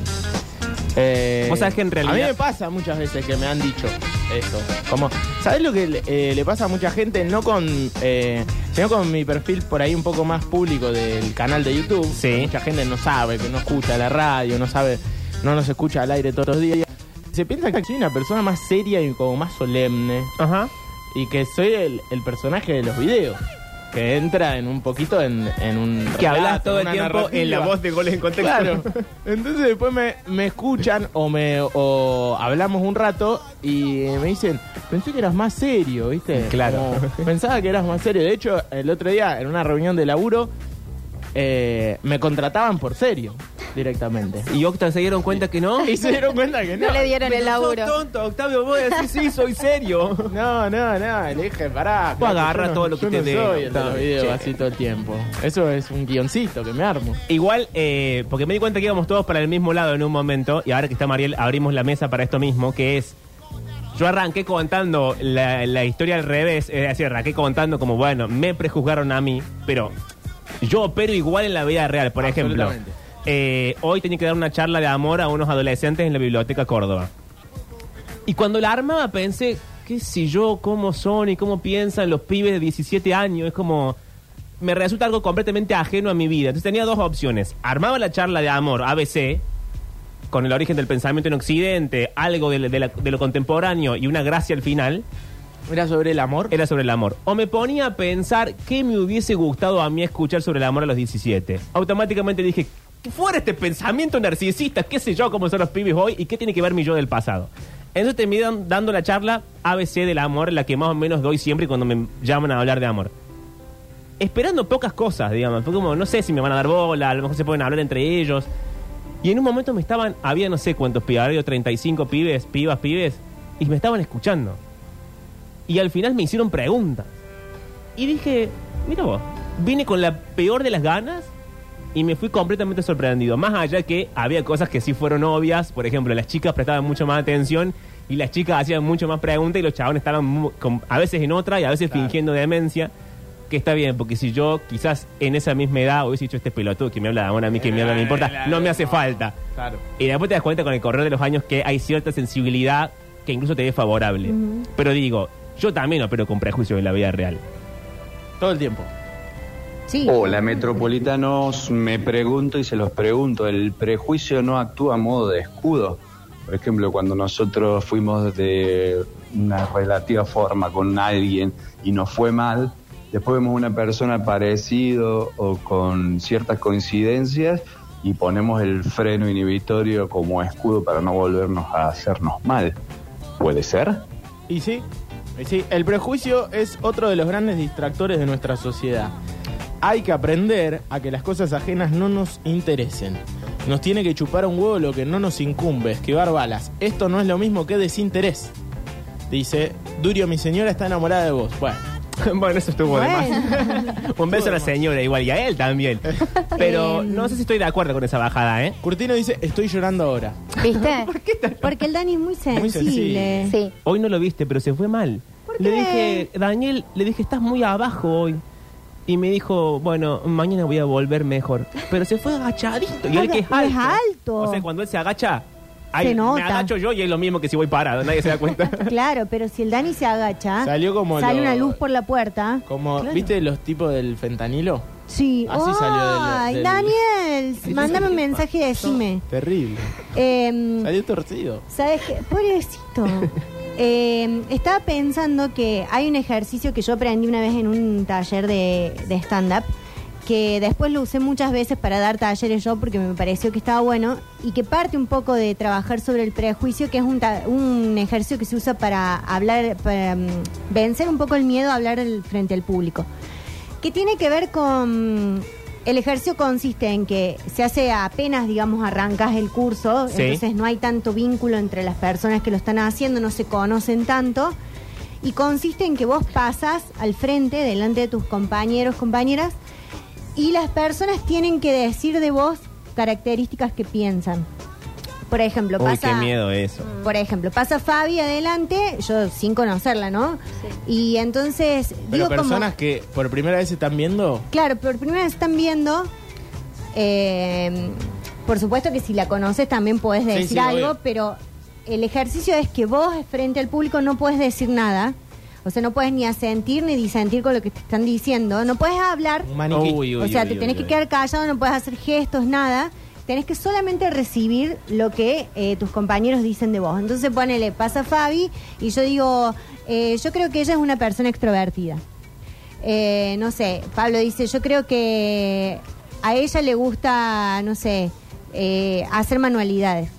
Eh,
Vos sabés que en realidad-
A mí me pasa muchas veces que me han dicho eso. Como, ¿Sabés lo que le, eh, le pasa a mucha gente? No con. eh, sino con mi perfil por ahí un poco más público del canal de YouTube.
Sí.
Mucha gente no sabe, que no escucha la radio, no sabe. No nos escucha al aire todos los días. Se piensa que soy una persona más seria y como más solemne
Ajá.
y que soy el, el personaje de los videos. Que entra en un poquito en, en un.
Que hablas todo el tiempo
narrativa.
en la voz de goles en contexto.
Claro. Entonces después me, me escuchan o me o hablamos un rato y me dicen, pensé que eras más serio, ¿viste?
Claro.
Como, pensaba que eras más serio. De hecho, el otro día en una reunión de laburo eh, me contrataban por serio directamente.
Y Octa se dieron cuenta que no.
Y se dieron cuenta que no.
No le dieron el
Sos
laburo.
tonto, Octavio, vos decís sí, soy serio.
No, no, no, le dije, pará.
Vos agarra
no-
todo lo que
yo
te
no
den,
soy el de los videos
che.
así todo el tiempo. Eso es un guioncito que me armo.
Igual, eh, porque me di cuenta que íbamos todos para el mismo lado en un momento, y ahora que está Mariel, abrimos la mesa para esto mismo, que es. Yo arranqué contando la, la historia al revés, es decir, arranqué contando como, bueno, me prejuzgaron a mí, pero yo opero igual en la vida real. Por ejemplo, eh, hoy tenía que dar una charla de amor a unos adolescentes en la Biblioteca Córdoba. Y cuando la armaba pensé, qué sé yo, cómo son y cómo piensan los pibes de 17 años. Es como, me resulta algo completamente ajeno a mi vida. Entonces tenía dos opciones. Armaba la charla de amor, ABC, con el origen del pensamiento en Occidente, algo de, de la- de lo contemporáneo y una gracia al final.
Era sobre el amor.
Era sobre el amor. O me ponía a pensar qué me hubiese gustado a mí escuchar sobre el amor a los 17. Automáticamente dije, ¿qué fuera este pensamiento narcisista? ¿Qué sé yo cómo son los pibes hoy? ¿Y qué tiene que ver mi yo del pasado? Entonces terminé dan- dando la charla ABC del amor, la que más o menos doy siempre cuando me llaman a hablar de amor. Esperando pocas cosas, digamos. Fue como, no sé si me van a dar bola, a lo mejor se pueden hablar entre ellos. Y en un momento me estaban, había no sé cuántos pibes, había 35 pibes, pibas, pibes, y me estaban escuchando. Y al final me hicieron preguntas. Y dije, mira vos, vine con la peor de las ganas y me fui completamente sorprendido. Más allá que había cosas que sí fueron obvias, por ejemplo, las chicas prestaban mucho más atención y las chicas hacían mucho más preguntas y los chabones estaban mu- con- a veces en otra y a veces fingiendo demencia. Que está bien, porque si yo quizás en esa misma edad hubiese dicho este pelotudo que me habla de amor a mí, que me habla, me importa, no me hace falta.
Claro.
Y después te das cuenta con el correr de los años que hay cierta sensibilidad que incluso te es favorable. Pero digo, yo también opero con prejuicios en la vida real.
Todo el tiempo.
Sí.
Hola metropolitanos, me pregunto y se los pregunto, ¿el prejuicio no actúa a modo de escudo? Por ejemplo, cuando nosotros fuimos de una relativa forma con alguien y nos fue mal, después vemos una persona parecido o con ciertas coincidencias y ponemos el freno inhibitorio como escudo para no volvernos a hacernos mal. ¿Puede ser?
Y sí, sí, el prejuicio es otro de los grandes distractores de nuestra sociedad. Hay que aprender a que las cosas ajenas no nos interesen. Nos tiene que chupar un huevo lo que no nos incumbe, esquivar balas. Esto no es lo mismo que desinterés. Dice, Durio, mi señora está enamorada de vos. Bueno,
bueno, eso estuvo de más. Un beso a la señora igual y a él también. Pero no sé si estoy de acuerdo con esa bajada, ¿eh?
Curtino dice, estoy llorando ahora.
¿Viste?
Porque el Dani es muy sensible.
sensible.
Sí.
Hoy no lo viste, pero se fue mal.
¿Por
Le
qué?
dije, Daniel, le dije, estás muy abajo hoy. Y me dijo, bueno, mañana voy a volver mejor. Pero se fue agachadito. Y él que es
Es
alto.
alto.
O sea, cuando él se agacha, ahí
Se nota.
me agacho yo y es lo mismo que si voy parado. Nadie se da cuenta.
Claro, pero si el Dani se agacha,
Salió como
sale
lo-
una luz por la puerta.
Como,
Claro.
¿viste los tipos del fentanilo?
Sí.
Así salió del-
Ay,
del-
Daniel,
Sí,
mándame un mensaje y decime.
Terrible.
Em,
Salió torcido.
¿Sabes qué? Pobrecito. Eh, estaba pensando que hay un ejercicio que yo aprendí una vez en un taller de, de stand-up, que después lo usé muchas veces para dar talleres yo porque me pareció que estaba bueno y que parte un poco de trabajar sobre el prejuicio, que es un, ta- un ejercicio que se usa para hablar, para mm, vencer un poco el miedo a hablar el- frente al público. Que tiene que ver con. El ejercicio consiste en que se hace apenas, digamos, arrancas el curso,
Sí.
entonces no hay tanto vínculo entre las personas que lo están haciendo, no se conocen tanto. Y consiste en que vos pasas al frente, delante de tus compañeros, compañeras, y las personas tienen que decir de vos características que piensan. Por ejemplo,
Uy,
pasa.
qué miedo eso.
Por ejemplo, pasa Fabi adelante, yo sin conocerla, ¿no? Y entonces
Pero
digo
personas
como,
que por primera vez se están viendo,
claro, por primera vez están viendo. eh, por supuesto que si la conoces también puedes
Sí,
decir
sí,
algo,
obvio.
pero el ejercicio es que vos frente al público no puedes decir nada. O sea, no puedes ni asentir ni disentir con lo que te están diciendo. No puedes hablar.
un maniquí.
Uy, uy,
o sea,
uy,
te
uy,
tenés
uy.
que quedar callado, no puedes hacer gestos, nada. Tenés que solamente recibir lo que eh, tus compañeros dicen de vos. Entonces ponele, pasa Fabi y yo digo, eh, yo creo que ella es una persona extrovertida. Eh, no sé, Pablo dice, yo creo que a ella le gusta, no sé, eh, hacer manualidades.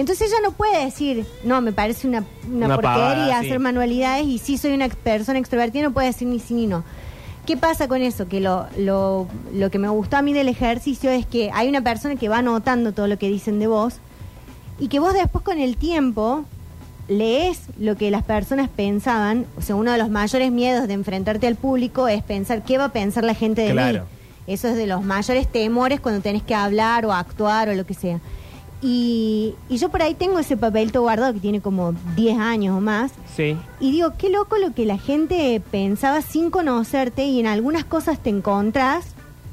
Entonces ella no puede decir, no, me parece una, una,
Una
porquería
pavada, sí.
hacer manualidades y sí soy una persona extrovertida, no puede decir ni sí ni no. ¿Qué pasa con eso? Que lo, lo, lo que me gustó a mí del ejercicio es que hay una persona que va anotando todo lo que dicen de vos y que vos después con el tiempo lees lo que las personas pensaban. O sea, uno de los mayores miedos de enfrentarte al público es pensar qué va a pensar la gente de
Claro.
mí. Eso es de los mayores temores cuando tenés que hablar o actuar o lo que sea. Y, y yo por ahí tengo ese papelito guardado que tiene como 10 años o más.
Sí.
Y digo, qué loco lo que la gente pensaba sin conocerte y en algunas cosas te encontrás.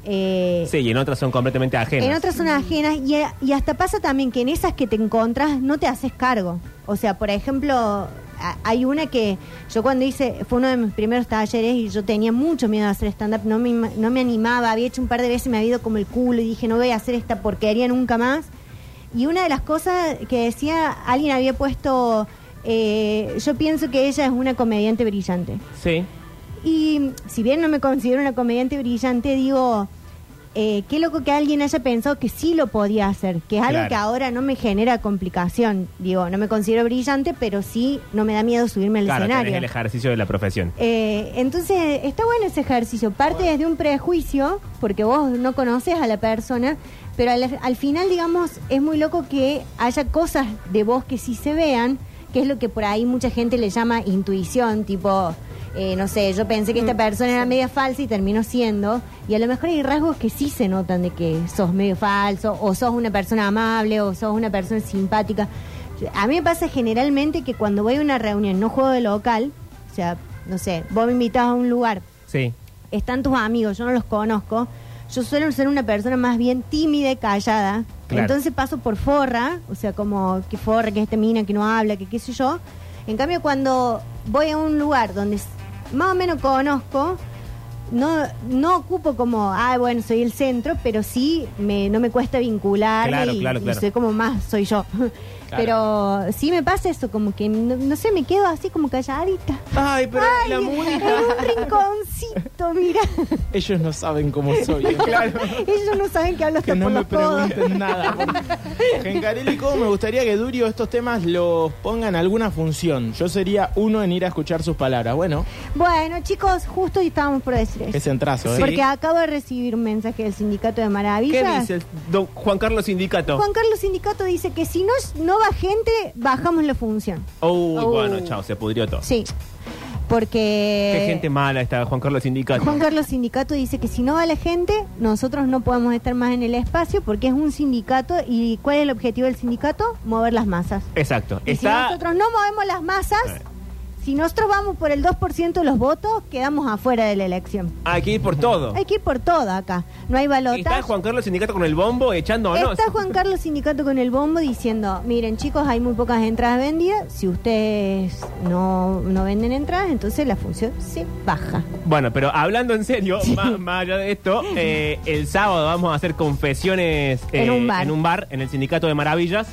eh,
Sí, y en otras son completamente ajenas.
en otras son ajenas y, y hasta pasa también que en esas que te encontras no te haces cargo. O sea, por ejemplo, a- hay una que yo cuando hice, fue uno de mis primeros talleres y yo tenía mucho miedo de hacer stand-up, no me, no me animaba, había hecho un par de veces, me había ido como el culo y dije, no voy a hacer esta porquería nunca más. Y una de las cosas que decía, alguien había puesto, eh, yo pienso que ella es una comediante brillante.
Sí.
Y si bien no me considero una comediante brillante, digo, eh, qué loco que alguien haya pensado que sí lo podía hacer, que es algo
Claro.
que ahora no me genera complicación. Digo, no me considero brillante, pero sí no me da miedo subirme al
Claro, tenés
escenario.
el ejercicio de la profesión.
Eh, entonces, está bueno ese ejercicio. Parte desde un prejuicio, porque vos no conoces a la persona, pero al, al final, digamos, es muy loco que haya cosas de vos que sí se vean, que es lo que por ahí mucha gente le llama intuición, tipo, eh, no sé, yo pensé que esta persona era media falsa y terminó siendo, y a lo mejor hay rasgos que sí se notan de que sos medio falso, o sos una persona amable, o sos una persona simpática. A mí me pasa generalmente que cuando voy a una reunión, no juego de local, o sea, no sé, vos me invitás a un lugar,
Sí.
están tus amigos, yo no los conozco, yo suelo ser una persona más bien tímida y callada,
Claro.
entonces paso por forra, o sea, como que forra, que esta mina que no habla, que qué sé yo. En cambio, cuando voy a un lugar donde más o menos conozco, no, no ocupo como, ah, bueno, soy el centro, pero sí me, no me cuesta vincularme
Claro,
y,
claro,
y
claro.
soy como más, soy yo. Pero sí me pasa eso, como que, no, no sé, me quedo así como calladita.
Ay, pero
Ay,
la
en
música.
un rinconcito, mira.
Ellos no saben cómo soy.
Claro.
Ellos no saben que hablo hasta
Que no
por
me
los codos.
pregunten nada. Gencarelli, ¿cómo me gustaría que Durio estos temas los ponga en alguna función? Yo sería uno en ir a escuchar sus palabras. Bueno,
Bueno, chicos, justo estábamos por decir eso.
es entrazo, ¿eh?
Porque acabo de recibir un mensaje del Sindicato de
¿Qué
Maravillas.
dice el don Juan Carlos Sindicato?
Juan Carlos Sindicato dice que si no, no va gente, bajamos la función.
Uy,
Oh.
bueno, chao, se pudrió todo.
Sí. Porque.
Qué gente mala está Juan Carlos Sindicato.
Juan Carlos Sindicato dice que si no va la gente, nosotros no podemos estar más en el espacio porque es un sindicato. ¿Y cuál es el objetivo del sindicato? Mover las masas.
Exacto.
Y si nosotros no movemos las masas, si nosotros vamos por el 2% de los votos, quedamos afuera de la elección.
hay que ir por todo.
Hay que ir por todo acá. No hay
Está
balotaje.
Juan Carlos Sindicato con el bombo echándonos.
Está Juan Carlos Sindicato con el bombo diciendo, miren chicos, hay muy pocas entradas vendidas, si ustedes no, no venden entradas, entonces la función se baja.
Bueno, pero hablando en serio, más, más allá de esto, eh, el sábado vamos a hacer confesiones eh,
En un bar.
en un bar, en el Sindicato de Maravillas,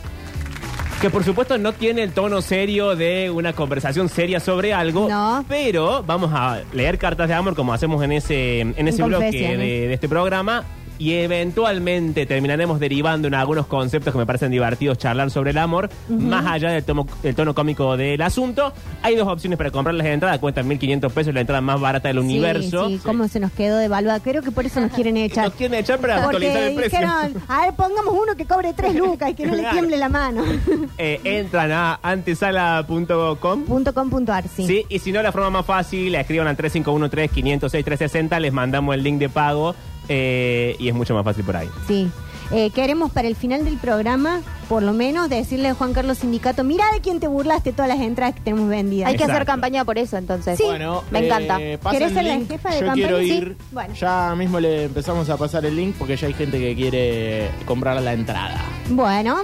que por supuesto no tiene el tono serio de una conversación seria sobre algo,
No.
pero vamos a leer cartas de amor como hacemos en ese, en ese bloque
confesiones.
de, de este programa. Y eventualmente terminaremos derivando en algunos conceptos que me parecen divertidos charlar sobre el amor, más allá del, tomo- del tono cómico del asunto. Hay dos opciones para comprar las entradas, cuestan 1.500 pesos, la entrada más barata del universo.
Sí, sí, cómo se nos quedó devaluada. Creo que por eso nos quieren echar.
Nos quieren echar para actualizar
Porque
el precio.
dijeron, a ver, pongamos uno que cobre tres lucas y que no le tiemble la mano.
Eh, entran a antesala.com.
Punto com punto ar, sí.
Sí, y si no, la forma más fácil, la escriban al 3513-506-360, les mandamos el link de pago eh, y es mucho más fácil por ahí.
Sí. Eh, queremos para el final del programa, por lo menos, decirle a Juan Carlos Sindicato, mira de quién te burlaste todas las entradas que tenemos vendidas.
Hay que hacer campaña por eso, entonces.
Sí.
Bueno,
Me
eh,
encanta.
pasen
¿Querés ser la jefa de
Yo
campaña?
quiero
Sí.
ir.
Bueno.
Ya mismo le empezamos a pasar el link porque ya hay gente que quiere comprar la entrada.
Bueno,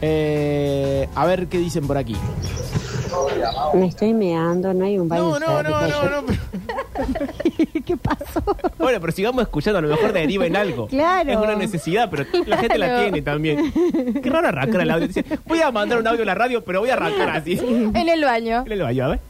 Eh, a ver qué dicen por aquí.
Me estoy meando, no hay un baño.
No, no, no, no, no. pero-
¿qué pasó?
Bueno, pero sigamos escuchando, a lo mejor deriva en algo.
Claro.
Es una necesidad, pero la gente la tiene también. Qué raro arrancar el audio. Dice, voy a mandar un audio a la radio, pero voy a arrancar así.
En el baño.
¿Qué le va a ver?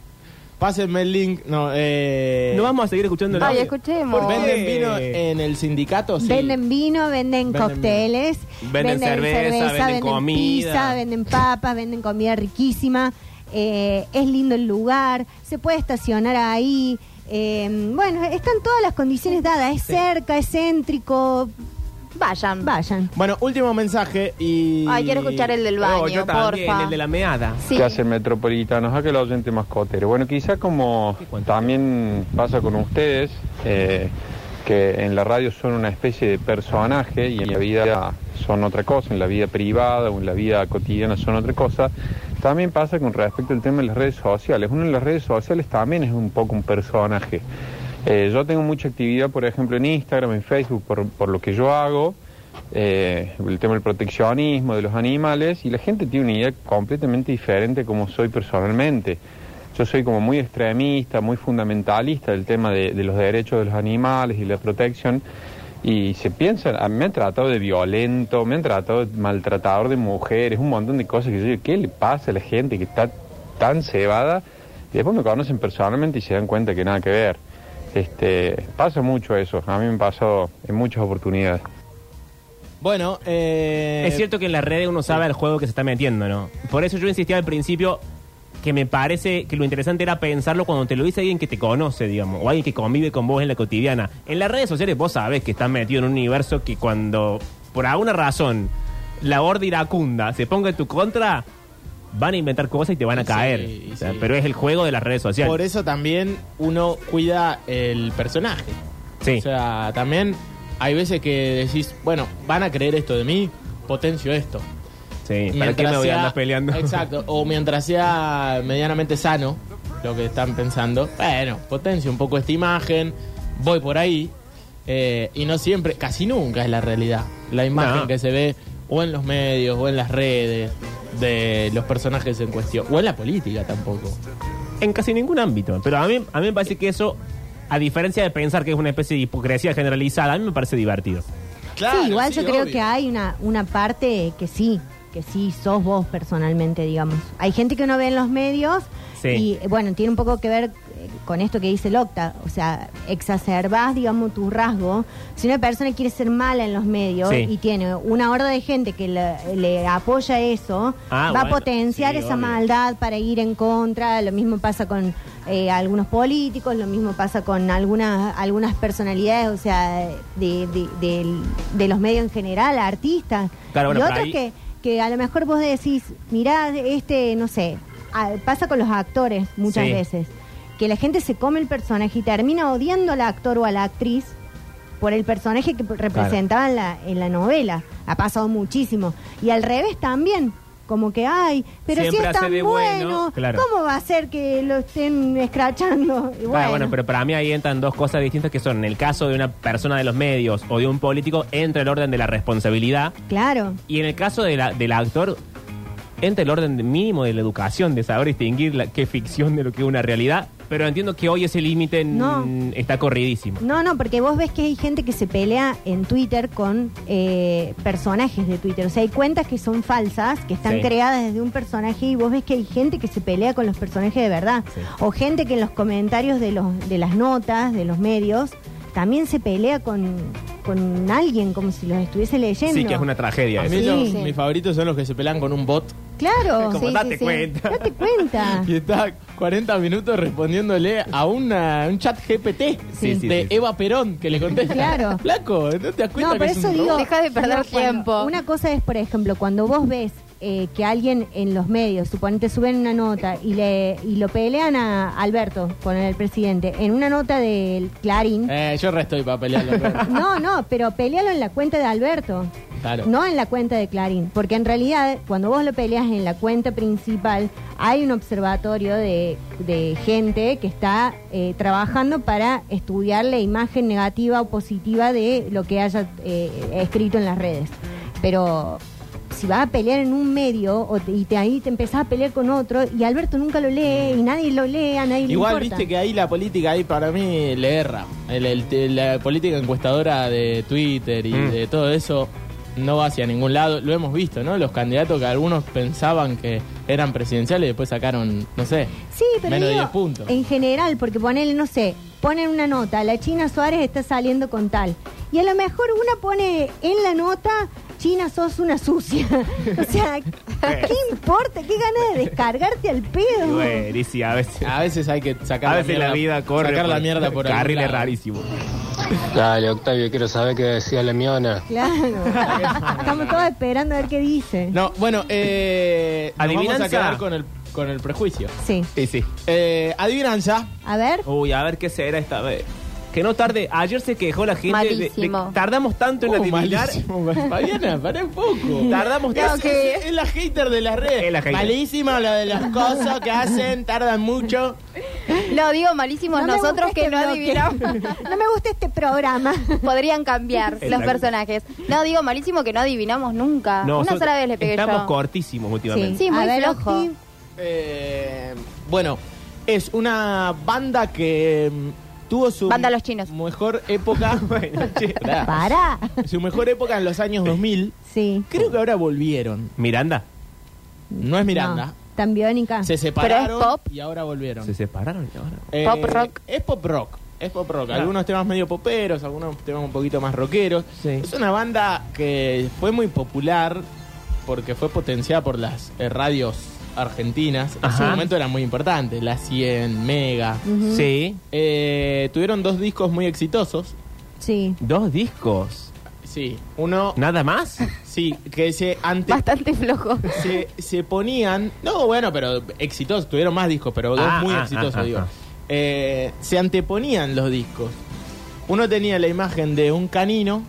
Pásenme el link. No, eh,
No vamos a seguir escuchando el
Ay,
audio.
escuchemos.
¿Venden vino en el sindicato? Sí.
Venden vino, venden,
Venden
cócteles,
Venden cerveza, venden comida.
pizza, venden papas, venden comida riquísima. Eh, es lindo el lugar, se puede estacionar ahí. eh, bueno, están todas las condiciones dadas. Es cerca, es céntrico.
Vayan.
Vayan.
Bueno, último mensaje y...
Ay, quiero escuchar el del baño,
Oh, yo también,
porfa.
el de la meada.
Sí.
¿Qué hace Metropolitanos? Acá el oyente mascotero. Bueno, quizá como también pasa con ustedes, eh, que en la radio son una especie de personaje y en la vida son otra cosa, en la vida privada o en la vida cotidiana son otra cosa. También pasa con respecto al tema de las redes sociales. Uno en las redes sociales también es un poco un personaje. Eh, yo tengo mucha actividad, por ejemplo, en Instagram, en Facebook, por, por lo que yo hago, eh, el tema del proteccionismo, de los animales, y la gente tiene una idea completamente diferente como soy personalmente. Yo soy como muy extremista, muy fundamentalista del tema de, de los derechos de los animales y la protección, y se piensa, a mí me han tratado de violento, me han tratado de maltratador de mujeres, un montón de cosas que yo digo, ¿qué le pasa a la gente que está tan cebada y después me conocen personalmente y se dan cuenta que nada que ver. Este, pasa mucho eso, a mí me pasó en muchas oportunidades.
Bueno, eh,
Es cierto que en las redes uno sabe el juego que se está metiendo, ¿no? Por eso yo insistía al principio que me parece que lo interesante era pensarlo cuando te lo dice alguien que te conoce, digamos, o alguien que convive con vos en la cotidiana. En las redes sociales vos sabés que estás metido en un universo que cuando, por alguna razón, la horda iracunda se ponga en tu contra, van a inventar cosas y te van a
Sí,
caer. O sea,
sí.
Pero es el juego de las redes sociales.
Por eso también uno cuida el personaje.
Sí.
O sea, también hay veces que decís, bueno, van a creer esto de mí, potencio esto.
Sí, ¿para qué me voy a andar peleando?
Exacto, o mientras sea medianamente sano lo que están pensando, bueno, potencio un poco esta imagen, voy por ahí, eh, y no siempre, casi nunca es la realidad. La imagen
No.
que se ve o en los medios o en las redes de los personajes en cuestión, o en la política tampoco.
En casi ningún ámbito. Pero a mí, a mí me parece que eso, a diferencia de pensar que es una especie de hipocresía generalizada, a mí me parece divertido.
sí, igual yo creo que hay una, una parte que sí, que sí sos vos personalmente, digamos. Hay gente que uno ve en los medios
Sí.
y, bueno, tiene un poco que ver eh, con esto que dice Locta, o sea, exacerbás, digamos, tu rasgo. Si una persona quiere ser mala en los medios
Sí.
y tiene una horda de gente que le, le apoya eso,
Ah,
va a potenciar
sí,
esa
obvio.
maldad para ir en contra. Lo mismo pasa con eh, algunos políticos, lo mismo pasa con algunas algunas personalidades, o sea, de, de, del- de los medios en general, artistas.
Claro, bueno,
y otros
ahí-
que, que a lo mejor vos decís, mirá, este, no sé, pasa con los actores muchas
Sí.
veces, que la gente se come el personaje y termina odiando al actor o a la actriz por el personaje que representaba en, la, en la novela. Ha pasado muchísimo. Y al revés también. Como que, ay, pero si es
hace
tan
de
bueno,
bueno, claro.
¿cómo va a ser que lo estén escrachando? Y
Ah,
bueno,
bueno, pero para mí ahí entran dos cosas distintas que son, en el caso de una persona de los medios o de un político, entra el orden de la responsabilidad
claro.
y en el caso de la- del actor, entra el orden de- mínimo de la educación, de saber distinguir la, qué ficción de lo que es una realidad, pero entiendo que hoy ese límite
No.
está corridísimo.
No, no, porque vos ves que hay gente que se pelea en Twitter con eh, personajes de Twitter. O sea, hay cuentas que son falsas, que están
Sí.
creadas desde un personaje y vos ves que hay gente que se pelea con los personajes de verdad.
Sí.
O gente que en los comentarios de, los, de las notas, de los medios, también se pelea con, con alguien como si los estuviese leyendo.
Sí, que es una tragedia.
A mí
Sí.
los-
Sí.
mis favoritos son los que se pelean con un bot
Claro.
Como
sí,
date
sí, sí.
cuenta.
Date cuenta.
y está 40 minutos respondiéndole a una, un chat GPT
Sí, sí,
de
sí, sí.
Eva Perón que le contesta.
Claro.
Flaco, ¿no te das cuenta
No,
que
por
es
eso
un
digo.
robot?
Deja de perder
cuando-
tiempo.
Una cosa es, por ejemplo, cuando vos ves eh, que alguien en los medios, suponete, suben una nota y le y lo pelean a Alberto, con el presidente, en una nota del Clarín.
Eh, yo resto y para pelearlo. pero-
No, no, pero pelealo en la cuenta de Alberto.
Claro.
No en la cuenta de Clarín, porque en realidad cuando vos lo peleas en la cuenta principal hay un observatorio de, de gente que está eh, trabajando para estudiar la imagen negativa o positiva de lo que haya eh, escrito en las redes. Pero si vas a pelear en un medio o te- y te, ahí te empezás a pelear con otro y Alberto nunca lo lee y nadie lo lee, a nadie
Igual
le importa.
viste que ahí la política ahí para mí le erra. El- el- la política encuestadora de Twitter y
Mm.
de todo eso no va hacia ningún lado. Lo hemos visto, ¿no? Los candidatos que algunos pensaban que eran presidenciales y después sacaron, no sé,
Sí, pero
menos de
digo,
10 puntos.
en general, porque ponele, no sé, ponen una nota, la China Suárez está saliendo con tal. Y a lo mejor una pone en la nota, China sos una sucia. o sea, ¿qué importa? ¿Qué ganas de descargarte al pedo?
Buenísimo, a veces.
A veces hay que sacar
A
la
veces
mierda,
la vida corre
sacar la mierda por algún
carriles
lado.
rarísimos.
Dale, Octavio, quiero saber qué decía la miona.
Claro. Estamos todos esperando a ver qué dice.
No, bueno, eh, nos vamos
Adivinanza.
a quedar con el, con el prejuicio.
Sí.
Sí, sí.
Eh, adivinanza.
A ver.
Uy, a ver qué será esta vez. Que no tarde. Ayer se quejó la gente. de- de-
Malísimo.
tardamos tanto en
Uh,
adivinar.
malísimo. Fabiana, pará un poco.
Tardamos
Es,
tanto.
es- es la hater de las redes.
Es la hater.
Malísimo lo de las cosas que hacen, tardan mucho.
Lo digo malísimos
No me
nosotros
gusta
que
este
no
bloque.
adivinamos.
No me gusta este programa.
Podrían cambiar los
Exacto.
personajes. No, digo malísimo que no adivinamos nunca.
No,
Una
so-
sola vez le pegué
Estamos
yo.
cortísimos últimamente.
Sí, muy
a ver,
flojo.
Octi.
Eh, bueno, es una banda que mm, tuvo su
Banda Los Chinos.
mejor época.
Bueno, che.
Pará.
Para.
su mejor época en los años 2000.
Sí.
Creo que ahora volvieron.
Miranda.
No es Miranda.
tan biónica.
Se separaron
pop.
y ahora volvieron.
Se separaron y ahora.
Eh,
Pop rock.
Es pop rock. Es pop rock.
Claro.
Algunos temas medio poperos, algunos temas un poquito más rockeros.
Sí.
Es una banda que fue muy popular porque fue potenciada por las eh, radios argentinas. En
Ajá.
su momento eran muy importantes. La 100, Mega.
Sí.
Eh, tuvieron dos discos muy exitosos.
Sí.
Dos discos.
Sí. Uno,
¿Nada más?
sí, que se ante,
Bastante flojo.
se, se ponían. No, bueno, pero exitosos. Tuvieron más discos, pero dos
Ah,
muy
ah,
exitosos,
ah,
digo.
ah.
Eh, se anteponían los discos. Uno tenía la imagen de un canino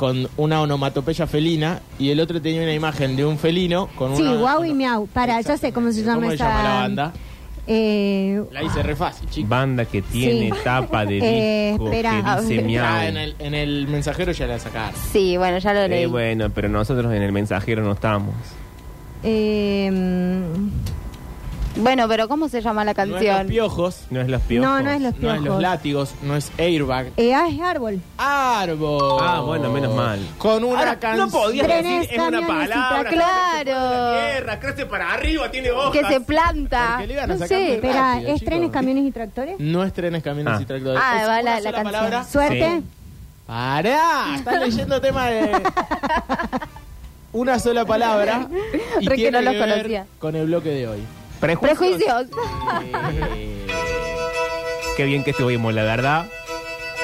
con una onomatopeya felina y el otro tenía una imagen de un felino con
Sí,
una.
guau y miau. Para, ya sé cómo se llama
¿Cómo se
esa.
llama la banda?
Eh,
La hice re fácil, chicos.
Banda que tiene
Sí.
tapa de
Eh,
disco
espera, a
que dice
ver.
miau.
Ah, en, el, en el mensajero ya la sacaron.
Sí, bueno, ya lo leí.
Eh, bueno, pero nosotros en el mensajero no estamos.
eh,
Bueno, pero ¿cómo se llama la
No es los
canción?
piojos,
No es los piojos.
no, no es los
no
piojos.
es los látigos, no es airbag.
Eh, ah, es árbol.
Árbol.
Ah, bueno, menos mal.
Con una
Ahora,
canción.
no podías
Trenes,
decir, es una palabra.
Claro.
Tierra, crece para arriba, tiene hojas.
Que se planta.
Porque le iban a
No sé.
Espera, ¿es
chicos.
trenes, camiones y tractores?
No es trenes, camiones
Ah.
y tractores.
Ah,
es
va la- canción.
palabra.
Suerte.
Sí.
¡Pará! Estás leyendo tema de. Una sola palabra. Y
Re que
tiene
no los
que ver
conocía.
con el bloque de hoy.
Prejuicios.
Prejuicios.
Eh,
Qué bien que estuvimos, la verdad.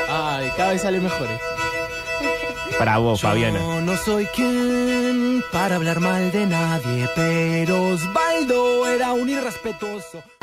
Ay, cada vez sale mejor esto.
Para vos, Fabiana.
Yo no soy quien para hablar mal de nadie, pero Osvaldo era un irrespetuoso.